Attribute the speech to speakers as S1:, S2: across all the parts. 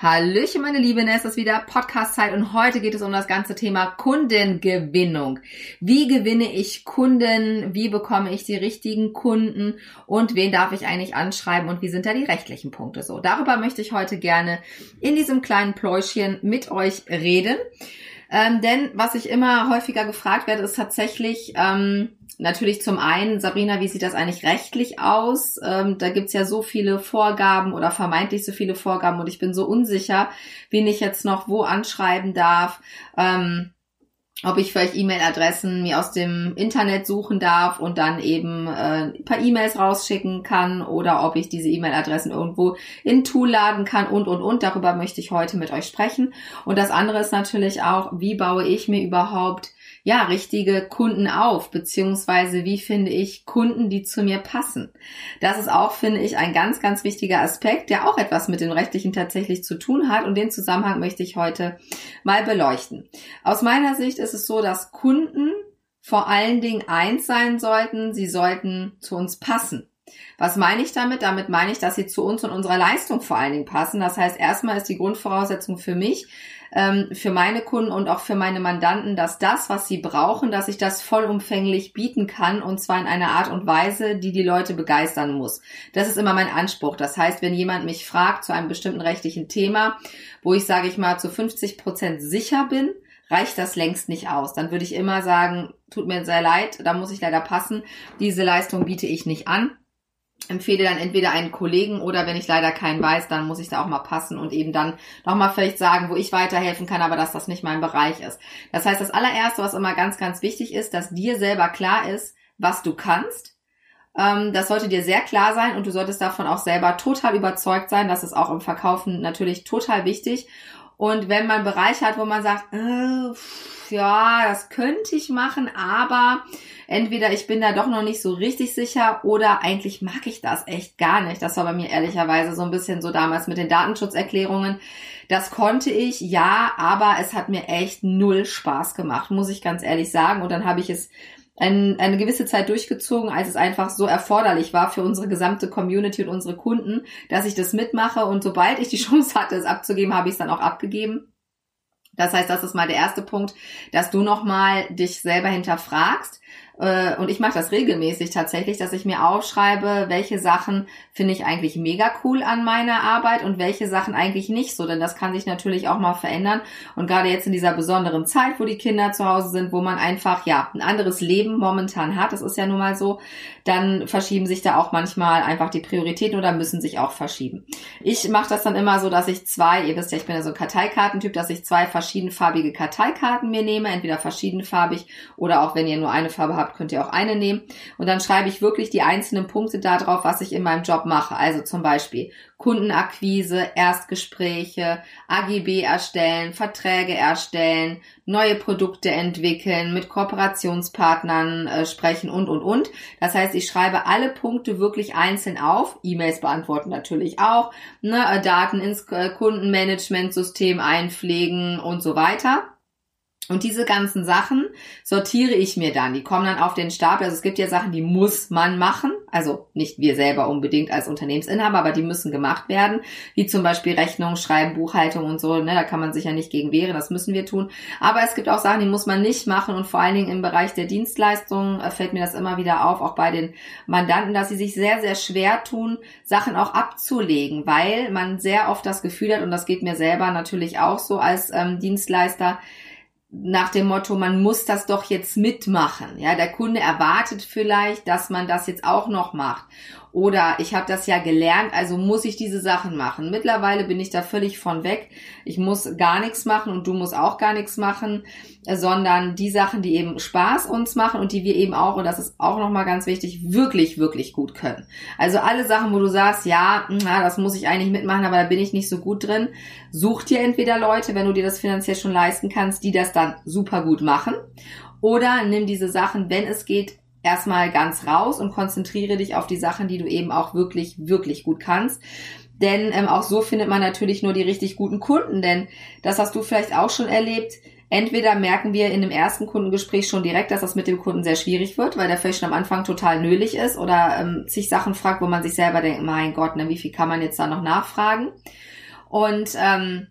S1: Hallöchen, meine Lieben, es ist wieder Podcast-Zeit und heute geht es um das ganze Thema Kundengewinnung. Wie gewinne ich Kunden? Wie bekomme ich die richtigen Kunden? Und wen darf ich eigentlich anschreiben? Und wie sind da die rechtlichen Punkte so? Darüber möchte ich heute gerne in diesem kleinen Pläuschen mit euch reden. Ähm, denn was ich immer häufiger gefragt werde, ist tatsächlich, ähm, natürlich zum einen, Sabrina, wie sieht das eigentlich rechtlich aus? Ähm, da gibt's ja so viele Vorgaben oder vermeintlich so viele Vorgaben und ich bin so unsicher, wen ich jetzt noch wo anschreiben darf. Ähm, ob ich vielleicht E-Mail-Adressen mir aus dem Internet suchen darf und dann eben äh, ein paar E-Mails rausschicken kann oder ob ich diese E-Mail-Adressen irgendwo in Tool laden kann und und und. Darüber möchte ich heute mit euch sprechen. Und das andere ist natürlich auch, wie baue ich mir überhaupt ja, richtige Kunden auf, beziehungsweise wie finde ich Kunden, die zu mir passen. Das ist auch, finde ich, ein ganz, ganz wichtiger Aspekt, der auch etwas mit dem Rechtlichen tatsächlich zu tun hat und den Zusammenhang möchte ich heute mal beleuchten. Aus meiner Sicht ist es so, dass Kunden vor allen Dingen eins sein sollten, sie sollten zu uns passen. Was meine ich damit? Damit meine ich, dass sie zu uns und unserer Leistung vor allen Dingen passen. Das heißt, erstmal ist die Grundvoraussetzung für mich, ähm, für meine Kunden und auch für meine Mandanten, dass das, was sie brauchen, dass ich das vollumfänglich bieten kann und zwar in einer Art und Weise, die die Leute begeistern muss. Das ist immer mein Anspruch. Das heißt, wenn jemand mich fragt zu einem bestimmten rechtlichen Thema, wo ich sage ich mal zu 50 Prozent sicher bin, reicht das längst nicht aus. Dann würde ich immer sagen, tut mir sehr leid, da muss ich leider passen. Diese Leistung biete ich nicht an empfehle dann entweder einen Kollegen oder wenn ich leider keinen weiß, dann muss ich da auch mal passen und eben dann nochmal vielleicht sagen, wo ich weiterhelfen kann, aber dass das nicht mein Bereich ist. Das heißt, das allererste, was immer ganz, ganz wichtig ist, dass dir selber klar ist, was du kannst. Ähm, das sollte dir sehr klar sein und du solltest davon auch selber total überzeugt sein. Das ist auch im Verkaufen natürlich total wichtig. Und wenn man einen Bereich hat, wo man sagt, äh, ja, das könnte ich machen, aber entweder ich bin da doch noch nicht so richtig sicher oder eigentlich mag ich das echt gar nicht. Das war bei mir ehrlicherweise so ein bisschen so damals mit den Datenschutzerklärungen. Das konnte ich, ja, aber es hat mir echt null Spaß gemacht, muss ich ganz ehrlich sagen. Und dann habe ich es ein, eine gewisse Zeit durchgezogen, als es einfach so erforderlich war für unsere gesamte Community und unsere Kunden, dass ich das mitmache. Und sobald ich die Chance hatte, es abzugeben, habe ich es dann auch abgegeben. Das heißt, das ist mal der erste Punkt, dass du nochmal dich selber hinterfragst, und ich mache das regelmäßig tatsächlich, dass ich mir aufschreibe, welche Sachen finde ich eigentlich mega cool an meiner Arbeit und welche Sachen eigentlich nicht so, denn das kann sich natürlich auch mal verändern und gerade jetzt in dieser besonderen Zeit, wo die Kinder zu Hause sind, wo man einfach ja ein anderes Leben momentan hat, das ist ja nun mal so, dann verschieben sich da auch manchmal einfach die Prioritäten oder müssen sich auch verschieben. Ich mache das dann immer so, dass ich zwei, ihr wisst ja, ich bin ja so ein Karteikartentyp, dass ich zwei verschiedenfarbige Karteikarten mir nehme, entweder verschiedenfarbig oder auch wenn ihr nur eine Farbe habt, habt, könnt ihr auch eine nehmen. Und dann schreibe ich wirklich die einzelnen Punkte darauf, was ich in meinem Job mache. Also zum Beispiel Kundenakquise, Erstgespräche, AGB erstellen, Verträge erstellen, neue Produkte entwickeln, mit Kooperationspartnern äh, sprechen und, und, und. Das heißt, ich schreibe alle Punkte wirklich einzeln auf. E-Mails beantworten natürlich auch. Ne, Daten ins äh, Kundenmanagementsystem einpflegen und so weiter. Und diese ganzen Sachen sortiere ich mir dann. Die kommen dann auf den Stapel. Also es gibt ja Sachen, die muss man machen. Also nicht wir selber unbedingt als Unternehmensinhaber, aber die müssen gemacht werden. Wie zum Beispiel Rechnung, Schreiben, Buchhaltung und so. Ne, da kann man sich ja nicht gegen wehren. Das müssen wir tun. Aber es gibt auch Sachen, die muss man nicht machen. Und vor allen Dingen im Bereich der Dienstleistungen äh, fällt mir das immer wieder auf, auch bei den Mandanten, dass sie sich sehr, sehr schwer tun, Sachen auch abzulegen, weil man sehr oft das Gefühl hat, und das geht mir selber natürlich auch so als ähm, Dienstleister, nach dem Motto, man muss das doch jetzt mitmachen. Ja, der Kunde erwartet vielleicht, dass man das jetzt auch noch macht. Oder ich habe das ja gelernt, also muss ich diese Sachen machen. Mittlerweile bin ich da völlig von weg. Ich muss gar nichts machen und du musst auch gar nichts machen, sondern die Sachen, die eben Spaß uns machen und die wir eben auch, und das ist auch nochmal ganz wichtig, wirklich, wirklich gut können. Also alle Sachen, wo du sagst, ja, na, das muss ich eigentlich mitmachen, aber da bin ich nicht so gut drin, such dir entweder Leute, wenn du dir das finanziell schon leisten kannst, die das dann super gut machen. Oder nimm diese Sachen, wenn es geht, erstmal ganz raus und konzentriere dich auf die Sachen, die du eben auch wirklich, wirklich gut kannst. Denn ähm, auch so findet man natürlich nur die richtig guten Kunden. Denn das hast du vielleicht auch schon erlebt. Entweder merken wir in dem ersten Kundengespräch schon direkt, dass das mit dem Kunden sehr schwierig wird, weil der vielleicht schon am Anfang total nölig ist oder ähm, sich Sachen fragt, wo man sich selber denkt, mein Gott, ne, wie viel kann man jetzt da noch nachfragen? Und ähm,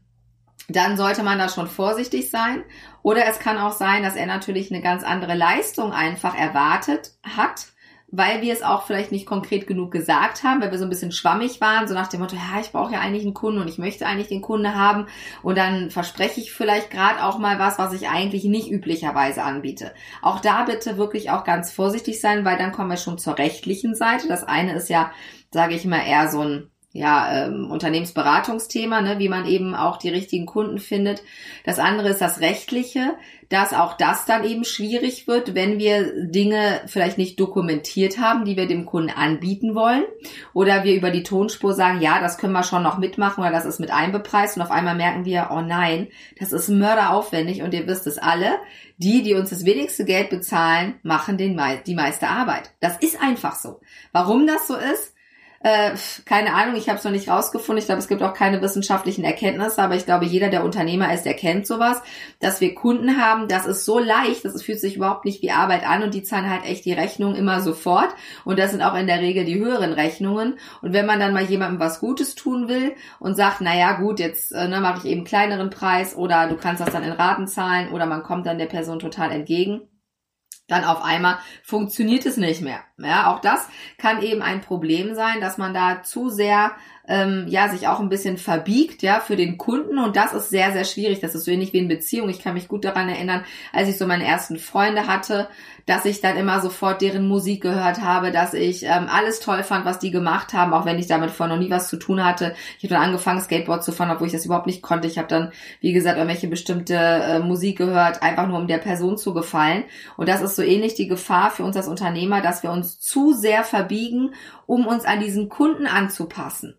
S1: dann sollte man da schon vorsichtig sein. Oder es kann auch sein, dass er natürlich eine ganz andere Leistung einfach erwartet hat weil wir es auch vielleicht nicht konkret genug gesagt haben, weil wir so ein bisschen schwammig waren, so nach dem Motto, ja, ich brauche ja eigentlich einen Kunden und ich möchte eigentlich den Kunde haben und dann verspreche ich vielleicht gerade auch mal was, was ich eigentlich nicht üblicherweise anbiete. Auch da bitte wirklich auch ganz vorsichtig sein, weil dann kommen wir schon zur rechtlichen Seite. Das eine ist ja, sage ich mal, eher so ein ja, ähm, Unternehmensberatungsthema, ne, wie man eben auch die richtigen Kunden findet. Das andere ist das Rechtliche, dass auch das dann eben schwierig wird, wenn wir Dinge vielleicht nicht dokumentiert haben, die wir dem Kunden anbieten wollen. Oder wir über die Tonspur sagen, ja, das können wir schon noch mitmachen oder das ist mit einbepreist und auf einmal merken wir, oh nein, das ist mörderaufwendig und ihr wisst es alle, die, die uns das wenigste Geld bezahlen, machen den, die meiste Arbeit. Das ist einfach so. Warum das so ist, äh, keine Ahnung, ich habe es noch nicht rausgefunden. Ich glaube, es gibt auch keine wissenschaftlichen Erkenntnisse, aber ich glaube, jeder, der Unternehmer ist, der kennt sowas, dass wir Kunden haben, das ist so leicht, das fühlt sich überhaupt nicht wie Arbeit an und die zahlen halt echt die Rechnung immer sofort. Und das sind auch in der Regel die höheren Rechnungen. Und wenn man dann mal jemandem was Gutes tun will und sagt, na ja, gut, jetzt äh, ne, mache ich eben kleineren Preis oder du kannst das dann in Raten zahlen oder man kommt dann der Person total entgegen, dann auf einmal funktioniert es nicht mehr. Ja, auch das kann eben ein Problem sein, dass man da zu sehr ähm, ja sich auch ein bisschen verbiegt, ja, für den Kunden und das ist sehr sehr schwierig. Das ist so ähnlich wie in Beziehung. Ich kann mich gut daran erinnern, als ich so meine ersten Freunde hatte, dass ich dann immer sofort deren Musik gehört habe, dass ich ähm, alles toll fand, was die gemacht haben, auch wenn ich damit vorher noch nie was zu tun hatte. Ich habe dann angefangen, Skateboard zu fahren, obwohl ich das überhaupt nicht konnte. Ich habe dann, wie gesagt, irgendwelche bestimmte äh, Musik gehört, einfach nur um der Person zu gefallen. Und das ist so ähnlich die Gefahr für uns als Unternehmer, dass wir uns zu sehr verbiegen, um uns an diesen Kunden anzupassen.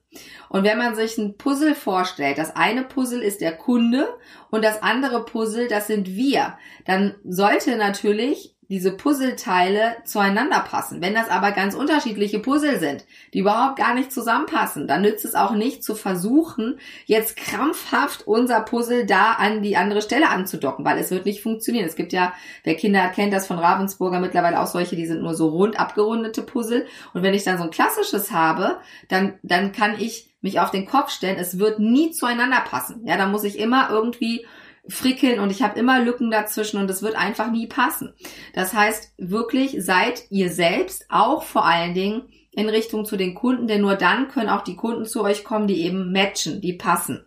S1: Und wenn man sich ein Puzzle vorstellt, das eine Puzzle ist der Kunde und das andere Puzzle, das sind wir, dann sollte natürlich diese Puzzleteile zueinander passen. Wenn das aber ganz unterschiedliche Puzzle sind, die überhaupt gar nicht zusammenpassen, dann nützt es auch nicht zu versuchen, jetzt krampfhaft unser Puzzle da an die andere Stelle anzudocken, weil es wird nicht funktionieren. Es gibt ja, wer Kinder hat, kennt das von Ravensburger mittlerweile auch solche, die sind nur so rund abgerundete Puzzle. Und wenn ich dann so ein klassisches habe, dann, dann kann ich mich auf den Kopf stellen, es wird nie zueinander passen. Ja, dann muss ich immer irgendwie frickeln und ich habe immer Lücken dazwischen und es wird einfach nie passen. Das heißt, wirklich seid ihr selbst auch vor allen Dingen in Richtung zu den Kunden, denn nur dann können auch die Kunden zu euch kommen, die eben matchen, die passen.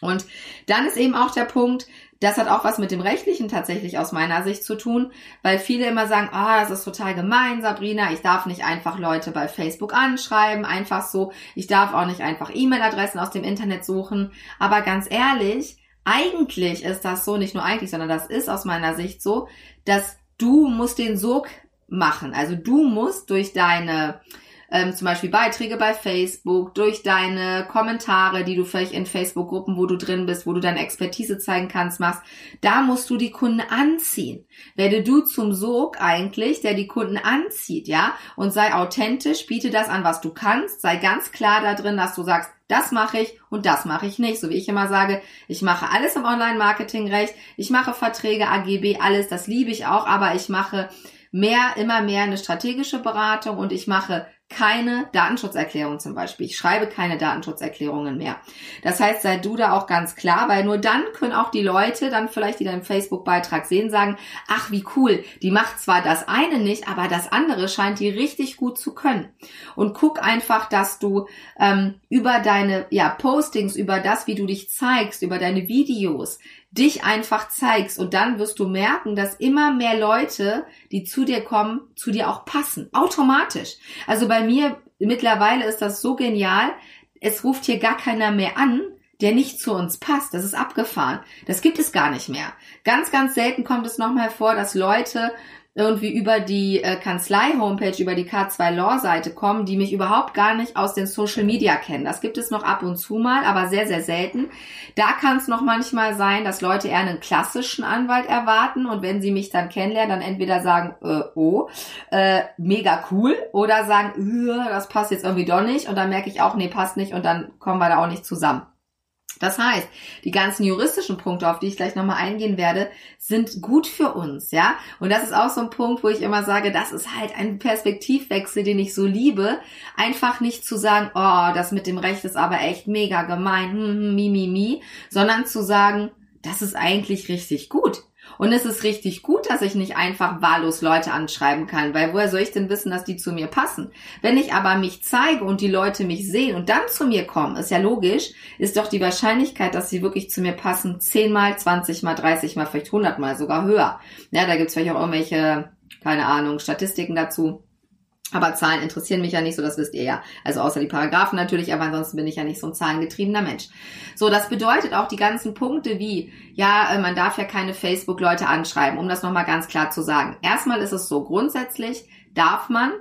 S1: Und dann ist eben auch der Punkt, das hat auch was mit dem Rechtlichen tatsächlich aus meiner Sicht zu tun, weil viele immer sagen, ah, oh, das ist total gemein, Sabrina, ich darf nicht einfach Leute bei Facebook anschreiben, einfach so, ich darf auch nicht einfach E-Mail-Adressen aus dem Internet suchen, aber ganz ehrlich, eigentlich ist das so, nicht nur eigentlich, sondern das ist aus meiner Sicht so, dass du musst den Sog machen. Also du musst durch deine ähm, zum Beispiel Beiträge bei Facebook, durch deine Kommentare, die du vielleicht in Facebook-Gruppen, wo du drin bist, wo du deine Expertise zeigen kannst, machst, da musst du die Kunden anziehen. Werde du zum Sog eigentlich, der die Kunden anzieht, ja, und sei authentisch, biete das an, was du kannst, sei ganz klar da drin, dass du sagst, das mache ich und das mache ich nicht. So wie ich immer sage, ich mache alles im Online-Marketing recht, ich mache Verträge, AGB, alles, das liebe ich auch, aber ich mache mehr, immer mehr eine strategische Beratung und ich mache keine Datenschutzerklärung zum Beispiel. Ich schreibe keine Datenschutzerklärungen mehr. Das heißt, sei du da auch ganz klar, weil nur dann können auch die Leute dann vielleicht, die deinen Facebook-Beitrag sehen, sagen, ach wie cool, die macht zwar das eine nicht, aber das andere scheint die richtig gut zu können. Und guck einfach, dass du ähm, über deine ja, Postings, über das, wie du dich zeigst, über deine Videos, dich einfach zeigst und dann wirst du merken, dass immer mehr Leute, die zu dir kommen, zu dir auch passen. Automatisch. Also bei mir mittlerweile ist das so genial. Es ruft hier gar keiner mehr an, der nicht zu uns passt. Das ist abgefahren. Das gibt es gar nicht mehr. Ganz, ganz selten kommt es nochmal vor, dass Leute irgendwie über die äh, Kanzlei-Homepage, über die K2-Law-Seite kommen, die mich überhaupt gar nicht aus den Social Media kennen. Das gibt es noch ab und zu mal, aber sehr, sehr selten. Da kann es noch manchmal sein, dass Leute eher einen klassischen Anwalt erwarten und wenn sie mich dann kennenlernen, dann entweder sagen, äh, oh, äh, mega cool oder sagen, das passt jetzt irgendwie doch nicht und dann merke ich auch, nee, passt nicht und dann kommen wir da auch nicht zusammen. Das heißt, die ganzen juristischen Punkte, auf die ich gleich nochmal eingehen werde, sind gut für uns, ja. Und das ist auch so ein Punkt, wo ich immer sage, das ist halt ein Perspektivwechsel, den ich so liebe. Einfach nicht zu sagen, oh, das mit dem Recht ist aber echt mega gemein, hm, hm, mi, mi, mi, sondern zu sagen, das ist eigentlich richtig gut. Und es ist richtig gut, dass ich nicht einfach wahllos Leute anschreiben kann, weil woher soll ich denn wissen, dass die zu mir passen? Wenn ich aber mich zeige und die Leute mich sehen und dann zu mir kommen, ist ja logisch, ist doch die Wahrscheinlichkeit, dass sie wirklich zu mir passen, zehnmal, zwanzigmal, dreißigmal, vielleicht hundertmal sogar höher. Ja, da gibt's vielleicht auch irgendwelche, keine Ahnung, Statistiken dazu. Aber Zahlen interessieren mich ja nicht, so das wisst ihr ja. Also außer die Paragraphen natürlich, aber ansonsten bin ich ja nicht so ein zahlengetriebener Mensch. So, das bedeutet auch die ganzen Punkte wie, ja, äh, man darf ja keine Facebook-Leute anschreiben, um das nochmal ganz klar zu sagen. Erstmal ist es so, grundsätzlich darf man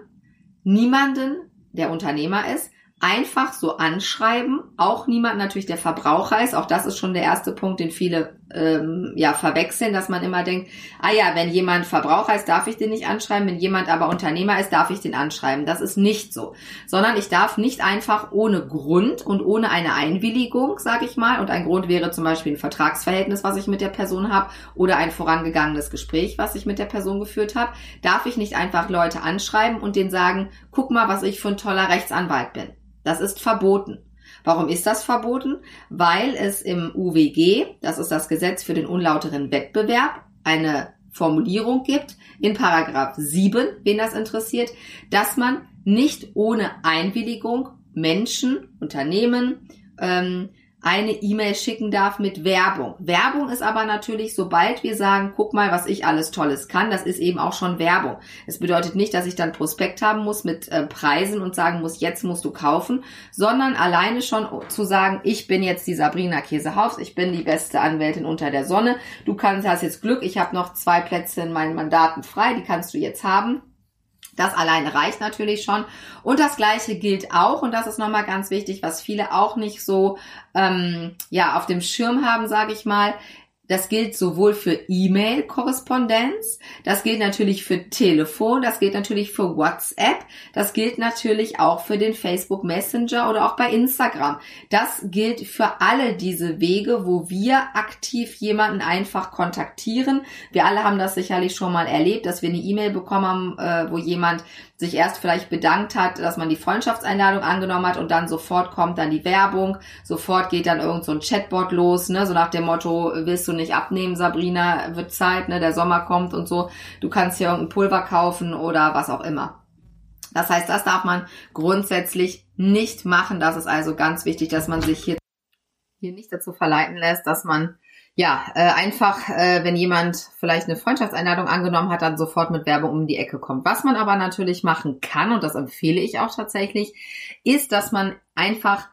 S1: niemanden, der Unternehmer ist, einfach so anschreiben. Auch niemand natürlich, der Verbraucher ist. Auch das ist schon der erste Punkt, den viele ähm, ja verwechseln, dass man immer denkt, ah ja, wenn jemand Verbraucher ist, darf ich den nicht anschreiben. Wenn jemand aber Unternehmer ist, darf ich den anschreiben. Das ist nicht so, sondern ich darf nicht einfach ohne Grund und ohne eine Einwilligung, sage ich mal. Und ein Grund wäre zum Beispiel ein Vertragsverhältnis, was ich mit der Person habe, oder ein vorangegangenes Gespräch, was ich mit der Person geführt habe. Darf ich nicht einfach Leute anschreiben und denen sagen, guck mal, was ich für ein toller Rechtsanwalt bin. Das ist verboten. Warum ist das verboten? Weil es im UWG, das ist das Gesetz für den unlauteren Wettbewerb, eine Formulierung gibt in Paragraph 7, wen das interessiert, dass man nicht ohne Einwilligung Menschen, Unternehmen, ähm, eine E-Mail schicken darf mit Werbung. Werbung ist aber natürlich, sobald wir sagen, guck mal, was ich alles Tolles kann, das ist eben auch schon Werbung. Es bedeutet nicht, dass ich dann Prospekt haben muss mit äh, Preisen und sagen muss, jetzt musst du kaufen, sondern alleine schon zu sagen, ich bin jetzt die Sabrina Käsehaus, ich bin die beste Anwältin unter der Sonne. Du kannst, hast jetzt Glück, ich habe noch zwei Plätze in meinen Mandaten frei, die kannst du jetzt haben. Das alleine reicht natürlich schon. Und das Gleiche gilt auch, und das ist nochmal ganz wichtig, was viele auch nicht so ähm, ja auf dem Schirm haben, sage ich mal. Das gilt sowohl für E-Mail-Korrespondenz, das gilt natürlich für Telefon, das gilt natürlich für WhatsApp, das gilt natürlich auch für den Facebook Messenger oder auch bei Instagram. Das gilt für alle diese Wege, wo wir aktiv jemanden einfach kontaktieren. Wir alle haben das sicherlich schon mal erlebt, dass wir eine E-Mail bekommen haben, äh, wo jemand sich erst vielleicht bedankt hat, dass man die Freundschaftseinladung angenommen hat und dann sofort kommt dann die Werbung, sofort geht dann irgend so ein Chatbot los, ne, so nach dem Motto, willst du nicht abnehmen, Sabrina, wird Zeit, ne, der Sommer kommt und so, du kannst hier irgendein Pulver kaufen oder was auch immer. Das heißt, das darf man grundsätzlich nicht machen. Das ist also ganz wichtig, dass man sich hier, hier nicht dazu verleiten lässt, dass man ja, äh, einfach, äh, wenn jemand vielleicht eine Freundschaftseinladung angenommen hat, dann sofort mit Werbung um die Ecke kommt. Was man aber natürlich machen kann, und das empfehle ich auch tatsächlich, ist, dass man einfach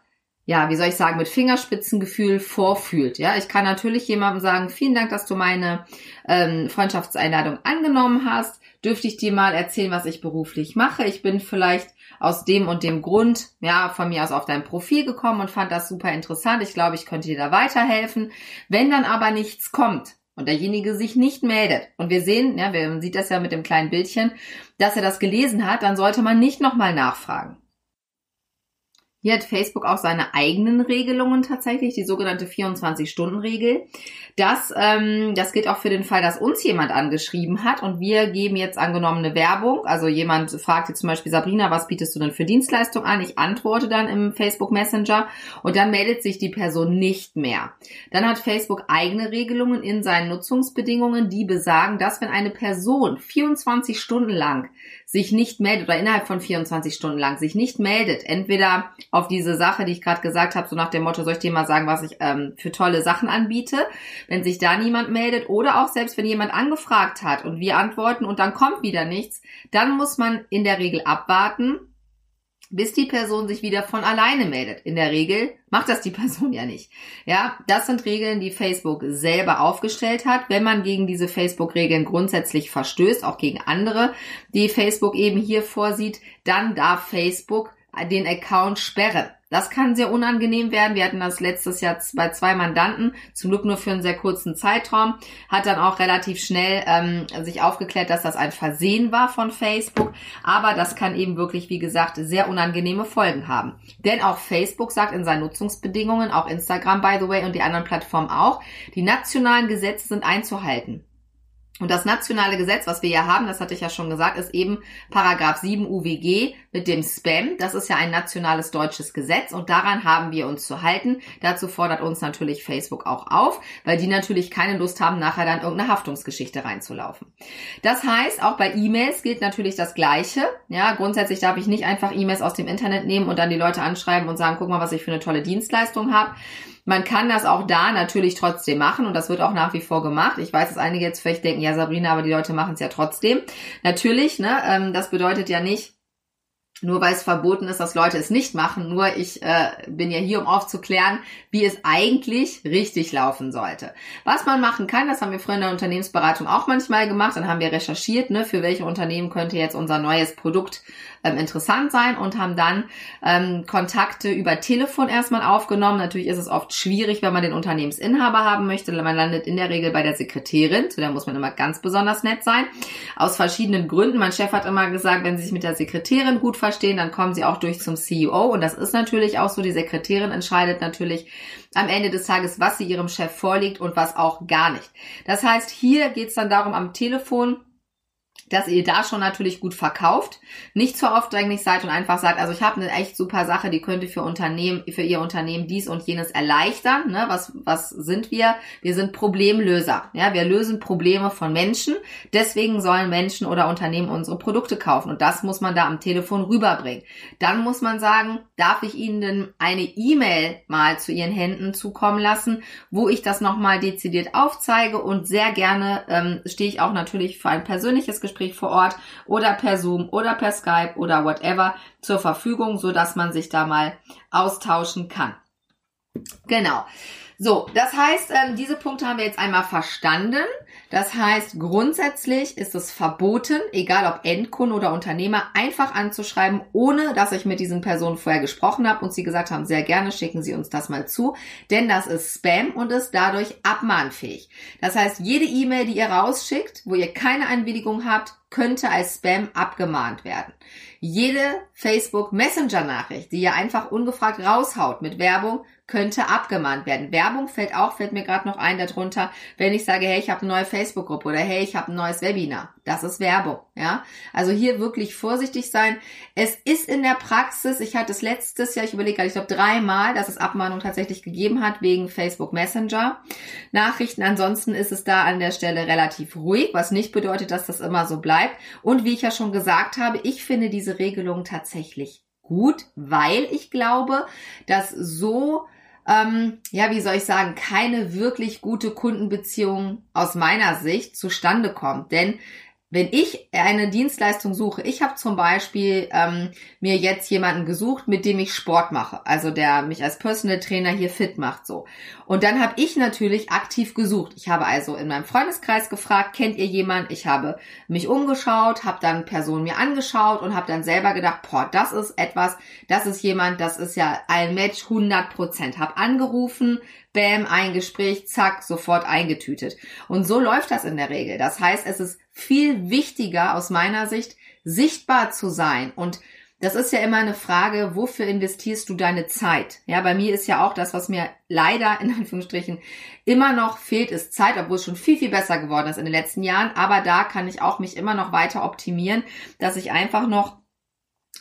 S1: ja, wie soll ich sagen, mit Fingerspitzengefühl vorfühlt. Ja, ich kann natürlich jemandem sagen, vielen Dank, dass du meine ähm, Freundschaftseinladung angenommen hast. Dürfte ich dir mal erzählen, was ich beruflich mache? Ich bin vielleicht aus dem und dem Grund, ja, von mir aus auf dein Profil gekommen und fand das super interessant. Ich glaube, ich könnte dir da weiterhelfen. Wenn dann aber nichts kommt, und derjenige sich nicht meldet und wir sehen, ja, man sieht das ja mit dem kleinen Bildchen, dass er das gelesen hat, dann sollte man nicht nochmal nachfragen. Hier hat Facebook auch seine eigenen Regelungen tatsächlich, die sogenannte 24-Stunden-Regel. Das, ähm, das gilt auch für den Fall, dass uns jemand angeschrieben hat und wir geben jetzt angenommene Werbung. Also jemand fragt jetzt zum Beispiel Sabrina, was bietest du denn für Dienstleistung an? Ich antworte dann im Facebook Messenger und dann meldet sich die Person nicht mehr. Dann hat Facebook eigene Regelungen in seinen Nutzungsbedingungen, die besagen, dass wenn eine Person 24 Stunden lang sich nicht meldet oder innerhalb von 24 Stunden lang sich nicht meldet, entweder auf diese Sache, die ich gerade gesagt habe, so nach dem Motto, soll ich dir mal sagen, was ich ähm, für tolle Sachen anbiete, wenn sich da niemand meldet oder auch selbst wenn jemand angefragt hat und wir antworten und dann kommt wieder nichts, dann muss man in der Regel abwarten, bis die Person sich wieder von alleine meldet. In der Regel macht das die Person ja nicht. Ja, das sind Regeln, die Facebook selber aufgestellt hat. Wenn man gegen diese Facebook-Regeln grundsätzlich verstößt, auch gegen andere, die Facebook eben hier vorsieht, dann darf Facebook den Account sperren. Das kann sehr unangenehm werden. Wir hatten das letztes Jahr bei zwei Mandanten, zum Glück nur für einen sehr kurzen Zeitraum, hat dann auch relativ schnell ähm, sich aufgeklärt, dass das ein Versehen war von Facebook. Aber das kann eben wirklich, wie gesagt, sehr unangenehme Folgen haben. Denn auch Facebook sagt in seinen Nutzungsbedingungen, auch Instagram, by the way, und die anderen Plattformen auch, die nationalen Gesetze sind einzuhalten. Und das nationale Gesetz, was wir ja haben, das hatte ich ja schon gesagt, ist eben Paragraph 7 UWG mit dem Spam. Das ist ja ein nationales deutsches Gesetz und daran haben wir uns zu halten. Dazu fordert uns natürlich Facebook auch auf, weil die natürlich keine Lust haben, nachher dann irgendeine Haftungsgeschichte reinzulaufen. Das heißt, auch bei E-Mails gilt natürlich das Gleiche. Ja, grundsätzlich darf ich nicht einfach E-Mails aus dem Internet nehmen und dann die Leute anschreiben und sagen, guck mal, was ich für eine tolle Dienstleistung habe man kann das auch da natürlich trotzdem machen und das wird auch nach wie vor gemacht. Ich weiß, dass einige jetzt vielleicht denken, ja Sabrina, aber die Leute machen es ja trotzdem. Natürlich, ne, ähm, das bedeutet ja nicht, nur weil es verboten ist, dass Leute es nicht machen. Nur ich äh, bin ja hier, um aufzuklären, wie es eigentlich richtig laufen sollte. Was man machen kann, das haben wir früher in der Unternehmensberatung auch manchmal gemacht. Dann haben wir recherchiert, ne, für welche Unternehmen könnte jetzt unser neues Produkt ähm, interessant sein und haben dann ähm, Kontakte über Telefon erstmal aufgenommen. Natürlich ist es oft schwierig, wenn man den Unternehmensinhaber haben möchte. Man landet in der Regel bei der Sekretärin. Zu der muss man immer ganz besonders nett sein. Aus verschiedenen Gründen. Mein Chef hat immer gesagt, wenn Sie sich mit der Sekretärin gut dann kommen Sie auch durch zum CEO. Und das ist natürlich auch so. Die Sekretärin entscheidet natürlich am Ende des Tages, was sie ihrem Chef vorliegt und was auch gar nicht. Das heißt, hier geht es dann darum, am Telefon dass ihr da schon natürlich gut verkauft, nicht zu aufdringlich seid und einfach sagt, also ich habe eine echt super Sache, die könnte für Unternehmen, für ihr Unternehmen dies und jenes erleichtern. Ne? Was, was sind wir? Wir sind Problemlöser. Ja, wir lösen Probleme von Menschen. Deswegen sollen Menschen oder Unternehmen unsere Produkte kaufen und das muss man da am Telefon rüberbringen. Dann muss man sagen, darf ich Ihnen denn eine E-Mail mal zu Ihren Händen zukommen lassen, wo ich das nochmal dezidiert aufzeige und sehr gerne ähm, stehe ich auch natürlich für ein persönliches Gespräch Gespräch vor Ort oder per Zoom oder per Skype oder whatever zur Verfügung, so dass man sich da mal austauschen kann. Genau. So, das heißt, ähm, diese Punkte haben wir jetzt einmal verstanden. Das heißt, grundsätzlich ist es verboten, egal ob Endkunde oder Unternehmer, einfach anzuschreiben, ohne dass ich mit diesen Personen vorher gesprochen habe und sie gesagt haben, sehr gerne schicken Sie uns das mal zu, denn das ist Spam und ist dadurch abmahnfähig. Das heißt, jede E-Mail, die ihr rausschickt, wo ihr keine Einwilligung habt, könnte als Spam abgemahnt werden. Jede Facebook Messenger Nachricht, die ihr einfach ungefragt raushaut mit Werbung, könnte abgemahnt werden. Werbung fällt auch, fällt mir gerade noch ein darunter, wenn ich sage, hey, ich habe eine neue Facebook-Gruppe oder hey, ich habe ein neues Webinar. Das ist Werbung, ja. Also hier wirklich vorsichtig sein. Es ist in der Praxis, ich hatte es letztes Jahr, ich überlege gerade, ich glaube dreimal, dass es Abmahnung tatsächlich gegeben hat wegen Facebook Messenger Nachrichten. Ansonsten ist es da an der Stelle relativ ruhig, was nicht bedeutet, dass das immer so bleibt. Und wie ich ja schon gesagt habe, ich finde diese Regelung tatsächlich gut, weil ich glaube, dass so ähm, ja, wie soll ich sagen, keine wirklich gute Kundenbeziehung aus meiner Sicht zustande kommt. Denn wenn ich eine Dienstleistung suche, ich habe zum Beispiel ähm, mir jetzt jemanden gesucht, mit dem ich Sport mache, also der mich als Personal Trainer hier fit macht, so. Und dann habe ich natürlich aktiv gesucht. Ich habe also in meinem Freundeskreis gefragt, kennt ihr jemanden? Ich habe mich umgeschaut, habe dann Personen mir angeschaut und habe dann selber gedacht, boah, das ist etwas, das ist jemand, das ist ja ein Match 100 Prozent. Habe angerufen, Bam, ein Gespräch, zack, sofort eingetütet. Und so läuft das in der Regel. Das heißt, es ist viel wichtiger aus meiner Sicht, sichtbar zu sein. Und das ist ja immer eine Frage, wofür investierst du deine Zeit? Ja, bei mir ist ja auch das, was mir leider in Anführungsstrichen immer noch fehlt, ist Zeit, obwohl es schon viel, viel besser geworden ist in den letzten Jahren. Aber da kann ich auch mich immer noch weiter optimieren, dass ich einfach noch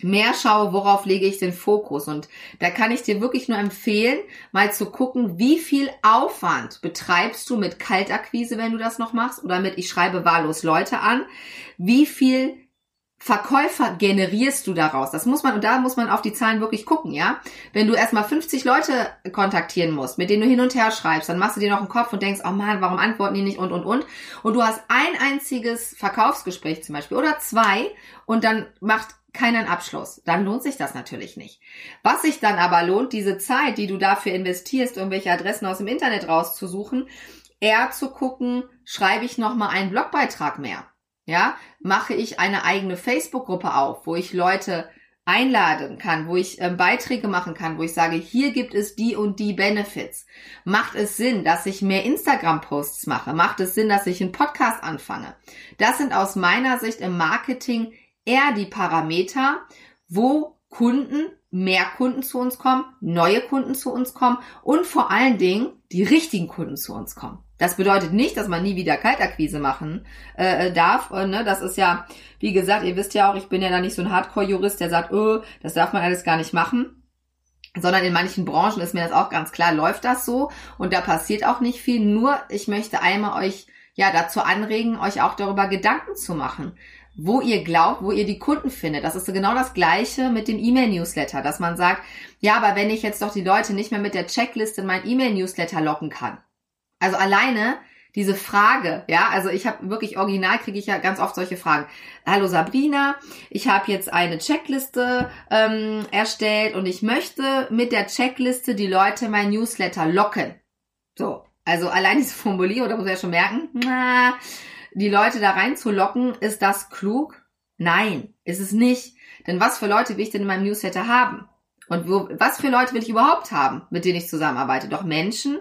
S1: mehr schaue, worauf lege ich den Fokus. Und da kann ich dir wirklich nur empfehlen, mal zu gucken, wie viel Aufwand betreibst du mit Kaltakquise, wenn du das noch machst, oder mit ich schreibe wahllos Leute an. Wie viel Verkäufer generierst du daraus? Das muss man, und da muss man auf die Zahlen wirklich gucken, ja? Wenn du erstmal 50 Leute kontaktieren musst, mit denen du hin und her schreibst, dann machst du dir noch einen Kopf und denkst, oh man, warum antworten die nicht und, und, und. Und du hast ein einziges Verkaufsgespräch zum Beispiel oder zwei und dann macht keinen Abschluss. Dann lohnt sich das natürlich nicht. Was sich dann aber lohnt, diese Zeit, die du dafür investierst, irgendwelche Adressen aus dem Internet rauszusuchen, eher zu gucken, schreibe ich nochmal einen Blogbeitrag mehr. Ja, mache ich eine eigene Facebook-Gruppe auf, wo ich Leute einladen kann, wo ich äh, Beiträge machen kann, wo ich sage, hier gibt es die und die Benefits. Macht es Sinn, dass ich mehr Instagram-Posts mache? Macht es Sinn, dass ich einen Podcast anfange? Das sind aus meiner Sicht im Marketing eher die Parameter, wo Kunden, mehr Kunden zu uns kommen, neue Kunden zu uns kommen und vor allen Dingen die richtigen Kunden zu uns kommen. Das bedeutet nicht, dass man nie wieder Kaltakquise machen äh, darf. Äh, ne? Das ist ja, wie gesagt, ihr wisst ja auch, ich bin ja da nicht so ein Hardcore-Jurist, der sagt, oh, das darf man alles gar nicht machen. Sondern in manchen Branchen ist mir das auch ganz klar, läuft das so und da passiert auch nicht viel. Nur ich möchte einmal euch ja dazu anregen, euch auch darüber Gedanken zu machen wo ihr glaubt, wo ihr die Kunden findet. Das ist genau das Gleiche mit dem E-Mail-Newsletter, dass man sagt, ja, aber wenn ich jetzt doch die Leute nicht mehr mit der Checkliste in mein E-Mail-Newsletter locken kann, also alleine diese Frage, ja, also ich habe wirklich original kriege ich ja ganz oft solche Fragen. Hallo Sabrina, ich habe jetzt eine Checkliste ähm, erstellt und ich möchte mit der Checkliste die Leute mein Newsletter locken. So, also allein diese Formulierung, da muss man ja schon merken, na, die Leute da reinzulocken, ist das klug? Nein, ist es nicht. Denn was für Leute will ich denn in meinem Newsletter haben? Und wo, was für Leute will ich überhaupt haben, mit denen ich zusammenarbeite? Doch Menschen,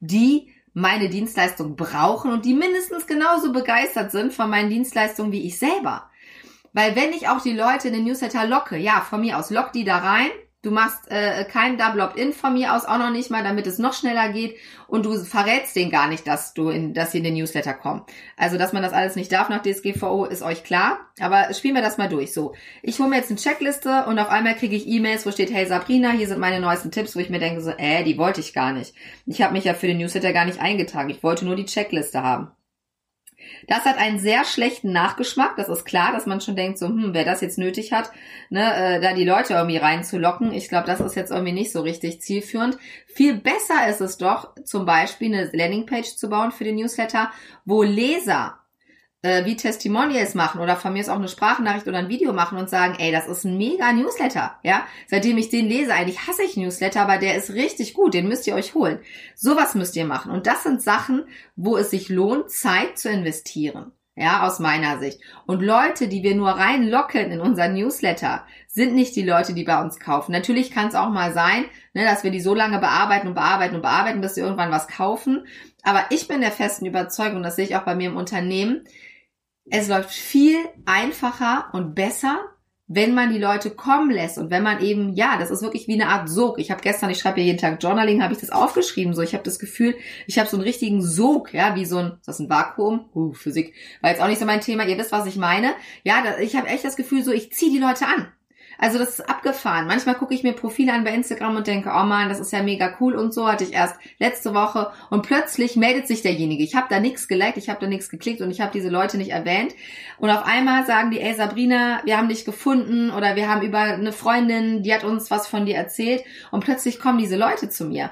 S1: die meine Dienstleistung brauchen und die mindestens genauso begeistert sind von meinen Dienstleistungen wie ich selber. Weil wenn ich auch die Leute in den Newsletter locke, ja, von mir aus lock die da rein, Du machst äh, kein Double Opt-in von mir aus, auch noch nicht mal, damit es noch schneller geht. Und du verrätst denen gar nicht, dass du in, dass sie in den Newsletter kommen. Also, dass man das alles nicht darf nach DSGVO, ist euch klar. Aber spielen wir das mal durch. So, ich hole mir jetzt eine Checkliste und auf einmal kriege ich E-Mails, wo steht, hey Sabrina, hier sind meine neuesten Tipps, wo ich mir denke so, äh, die wollte ich gar nicht. Ich habe mich ja für den Newsletter gar nicht eingetragen. Ich wollte nur die Checkliste haben. Das hat einen sehr schlechten Nachgeschmack. Das ist klar, dass man schon denkt, so, hm, wer das jetzt nötig hat, ne, äh, da die Leute irgendwie reinzulocken. Ich glaube, das ist jetzt irgendwie nicht so richtig zielführend. Viel besser ist es doch, zum Beispiel eine Landingpage zu bauen für den Newsletter, wo Leser äh, wie Testimonials machen oder von mir ist auch eine Sprachnachricht oder ein Video machen und sagen, ey, das ist ein mega Newsletter, ja. Seitdem ich den lese, eigentlich hasse ich Newsletter, aber der ist richtig gut, den müsst ihr euch holen. Sowas müsst ihr machen. Und das sind Sachen, wo es sich lohnt, Zeit zu investieren. Ja, aus meiner Sicht. Und Leute, die wir nur reinlocken in unser Newsletter, sind nicht die Leute, die bei uns kaufen. Natürlich kann es auch mal sein, ne, dass wir die so lange bearbeiten und bearbeiten und bearbeiten, dass sie irgendwann was kaufen. Aber ich bin der festen Überzeugung, das sehe ich auch bei mir im Unternehmen, es läuft viel einfacher und besser, wenn man die Leute kommen lässt und wenn man eben, ja, das ist wirklich wie eine Art Sog. Ich habe gestern, ich schreibe ja jeden Tag Journaling, habe ich das aufgeschrieben. So, ich habe das Gefühl, ich habe so einen richtigen Sog, ja, wie so ein, ist das ein Vakuum? Uh, Physik, war jetzt auch nicht so mein Thema. Ihr wisst, was ich meine. Ja, ich habe echt das Gefühl, so ich ziehe die Leute an. Also das ist abgefahren. Manchmal gucke ich mir Profile an bei Instagram und denke, oh man, das ist ja mega cool und so hatte ich erst letzte Woche und plötzlich meldet sich derjenige. Ich habe da nichts geliked, ich habe da nichts geklickt und ich habe diese Leute nicht erwähnt und auf einmal sagen die, ey Sabrina, wir haben dich gefunden oder wir haben über eine Freundin, die hat uns was von dir erzählt und plötzlich kommen diese Leute zu mir.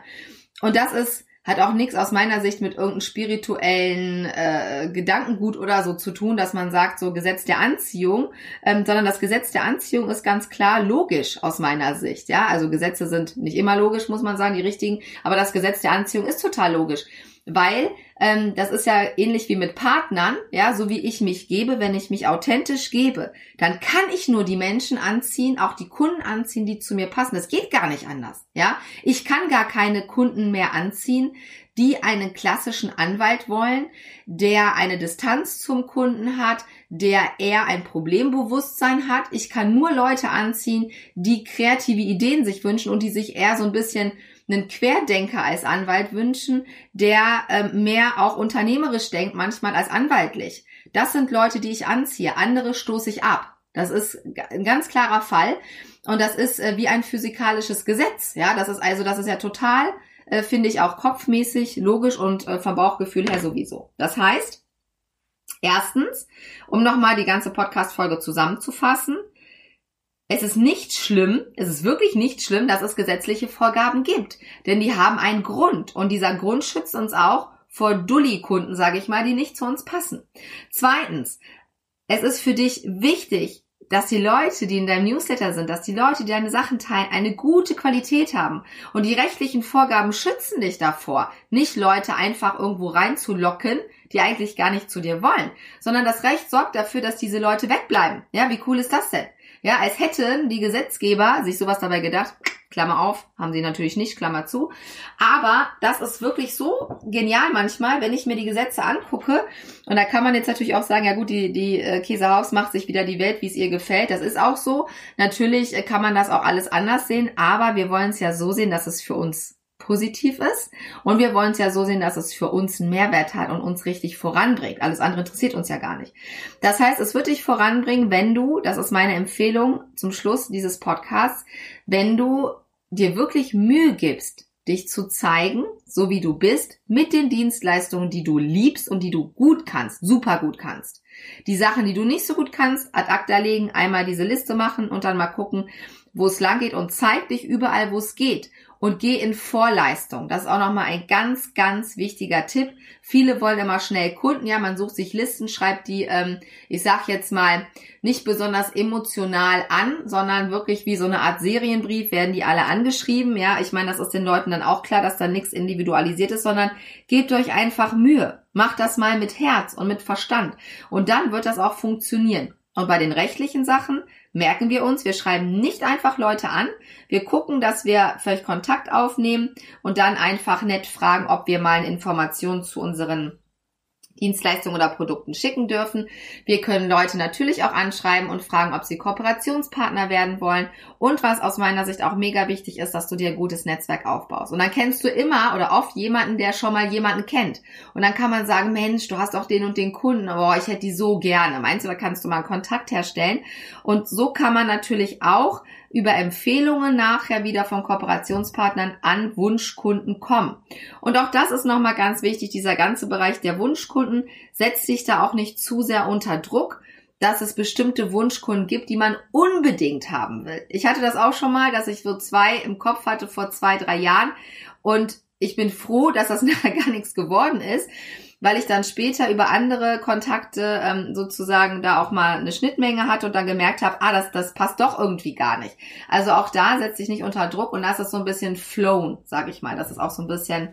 S1: Und das ist hat auch nichts aus meiner Sicht mit irgendeinem spirituellen äh, Gedankengut oder so zu tun, dass man sagt, so Gesetz der Anziehung, ähm, sondern das Gesetz der Anziehung ist ganz klar logisch aus meiner Sicht. Ja, also Gesetze sind nicht immer logisch, muss man sagen, die richtigen, aber das Gesetz der Anziehung ist total logisch weil ähm, das ist ja ähnlich wie mit Partnern, ja, so wie ich mich gebe, wenn ich mich authentisch gebe, dann kann ich nur die Menschen anziehen, auch die Kunden anziehen, die zu mir passen. Das geht gar nicht anders, ja. Ich kann gar keine Kunden mehr anziehen, die einen klassischen Anwalt wollen, der eine Distanz zum Kunden hat, der eher ein Problembewusstsein hat. Ich kann nur Leute anziehen, die kreative Ideen sich wünschen und die sich eher so ein bisschen einen Querdenker als Anwalt wünschen, der ähm, mehr auch unternehmerisch denkt, manchmal als anwaltlich. Das sind Leute, die ich anziehe. Andere stoße ich ab. Das ist ein ganz klarer Fall. Und das ist äh, wie ein physikalisches Gesetz. Ja, das ist also, das ist ja total, äh, finde ich auch kopfmäßig, logisch und äh, vom Bauchgefühl her sowieso. Das heißt, erstens, um nochmal die ganze Podcast-Folge zusammenzufassen, es ist nicht schlimm, es ist wirklich nicht schlimm, dass es gesetzliche Vorgaben gibt, denn die haben einen Grund und dieser Grund schützt uns auch vor Dulli-Kunden, sage ich mal, die nicht zu uns passen. Zweitens, es ist für dich wichtig, dass die Leute, die in deinem Newsletter sind, dass die Leute, die deine Sachen teilen, eine gute Qualität haben. Und die rechtlichen Vorgaben schützen dich davor, nicht Leute einfach irgendwo reinzulocken, die eigentlich gar nicht zu dir wollen, sondern das Recht sorgt dafür, dass diese Leute wegbleiben. Ja, wie cool ist das denn? Ja, als hätten die Gesetzgeber sich sowas dabei gedacht, Klammer auf, haben sie natürlich nicht, Klammer zu. Aber das ist wirklich so genial manchmal, wenn ich mir die Gesetze angucke. Und da kann man jetzt natürlich auch sagen, ja gut, die, die äh, Käsehaus macht sich wieder die Welt, wie es ihr gefällt. Das ist auch so. Natürlich äh, kann man das auch alles anders sehen, aber wir wollen es ja so sehen, dass es für uns positiv ist. Und wir wollen es ja so sehen, dass es für uns einen Mehrwert hat und uns richtig voranbringt. Alles andere interessiert uns ja gar nicht. Das heißt, es wird dich voranbringen, wenn du, das ist meine Empfehlung zum Schluss dieses Podcasts, wenn du dir wirklich Mühe gibst, dich zu zeigen, so wie du bist, mit den Dienstleistungen, die du liebst und die du gut kannst, super gut kannst. Die Sachen, die du nicht so gut kannst, ad acta legen, einmal diese Liste machen und dann mal gucken, wo es lang geht und zeig dich überall, wo es geht und geh in Vorleistung. Das ist auch nochmal ein ganz, ganz wichtiger Tipp. Viele wollen immer schnell Kunden. Ja, man sucht sich Listen, schreibt die, ähm, ich sag jetzt mal, nicht besonders emotional an, sondern wirklich wie so eine Art Serienbrief werden die alle angeschrieben. Ja, ich meine, das ist den Leuten dann auch klar, dass da nichts individualisiert ist, sondern gebt euch einfach Mühe. Macht das mal mit Herz und mit Verstand. Und dann wird das auch funktionieren. Und bei den rechtlichen Sachen merken wir uns, wir schreiben nicht einfach Leute an, wir gucken, dass wir vielleicht Kontakt aufnehmen und dann einfach nett fragen, ob wir mal eine Information zu unseren Dienstleistungen oder Produkten schicken dürfen. Wir können Leute natürlich auch anschreiben und fragen, ob sie Kooperationspartner werden wollen. Und was aus meiner Sicht auch mega wichtig ist, dass du dir ein gutes Netzwerk aufbaust. Und dann kennst du immer oder oft jemanden, der schon mal jemanden kennt. Und dann kann man sagen, Mensch, du hast auch den und den Kunden, aber ich hätte die so gerne. Meinst du, da kannst du mal einen Kontakt herstellen? Und so kann man natürlich auch über Empfehlungen nachher wieder von Kooperationspartnern an Wunschkunden kommen. Und auch das ist nochmal ganz wichtig, dieser ganze Bereich der Wunschkunden setzt sich da auch nicht zu sehr unter Druck, dass es bestimmte Wunschkunden gibt, die man unbedingt haben will. Ich hatte das auch schon mal, dass ich so zwei im Kopf hatte vor zwei, drei Jahren und ich bin froh, dass das nachher gar nichts geworden ist, weil ich dann später über andere Kontakte ähm, sozusagen da auch mal eine Schnittmenge hatte und dann gemerkt habe, ah, das, das passt doch irgendwie gar nicht. Also auch da setze ich nicht unter Druck und das ist so ein bisschen flown, sage ich mal. Das ist auch so ein bisschen,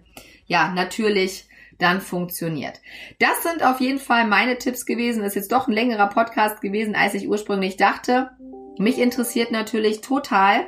S1: ja, natürlich dann funktioniert. Das sind auf jeden Fall meine Tipps gewesen. Ist jetzt doch ein längerer Podcast gewesen, als ich ursprünglich dachte. Mich interessiert natürlich total,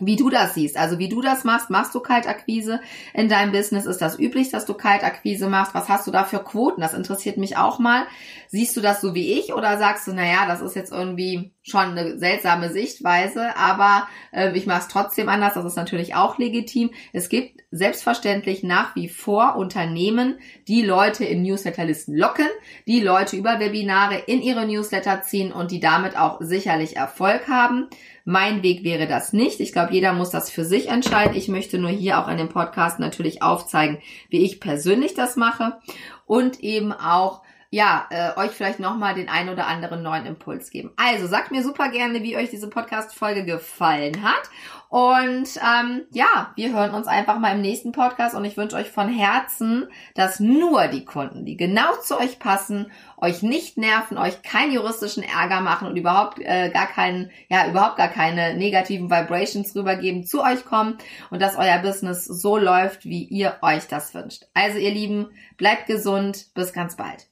S1: wie du das siehst, also wie du das machst, machst du Kaltakquise in deinem Business? Ist das üblich, dass du Kaltakquise machst? Was hast du da für Quoten? Das interessiert mich auch mal. Siehst du das so wie ich oder sagst du, naja, das ist jetzt irgendwie schon eine seltsame Sichtweise, aber äh, ich mache es trotzdem anders, das ist natürlich auch legitim. Es gibt selbstverständlich nach wie vor Unternehmen, die Leute in Newsletterlisten locken, die Leute über Webinare in ihre Newsletter ziehen und die damit auch sicherlich Erfolg haben. Mein Weg wäre das nicht. Ich glaube, jeder muss das für sich entscheiden. Ich möchte nur hier auch in dem Podcast natürlich aufzeigen, wie ich persönlich das mache und eben auch ja, äh, euch vielleicht nochmal den ein oder anderen neuen Impuls geben. Also sagt mir super gerne, wie euch diese Podcast-Folge gefallen hat. Und ähm, ja, wir hören uns einfach mal im nächsten Podcast und ich wünsche euch von Herzen, dass nur die Kunden, die genau zu euch passen, euch nicht nerven, euch keinen juristischen Ärger machen und überhaupt äh, gar keinen, ja, überhaupt gar keine negativen Vibrations rübergeben, zu euch kommen und dass euer Business so läuft, wie ihr euch das wünscht. Also ihr Lieben, bleibt gesund, bis ganz bald.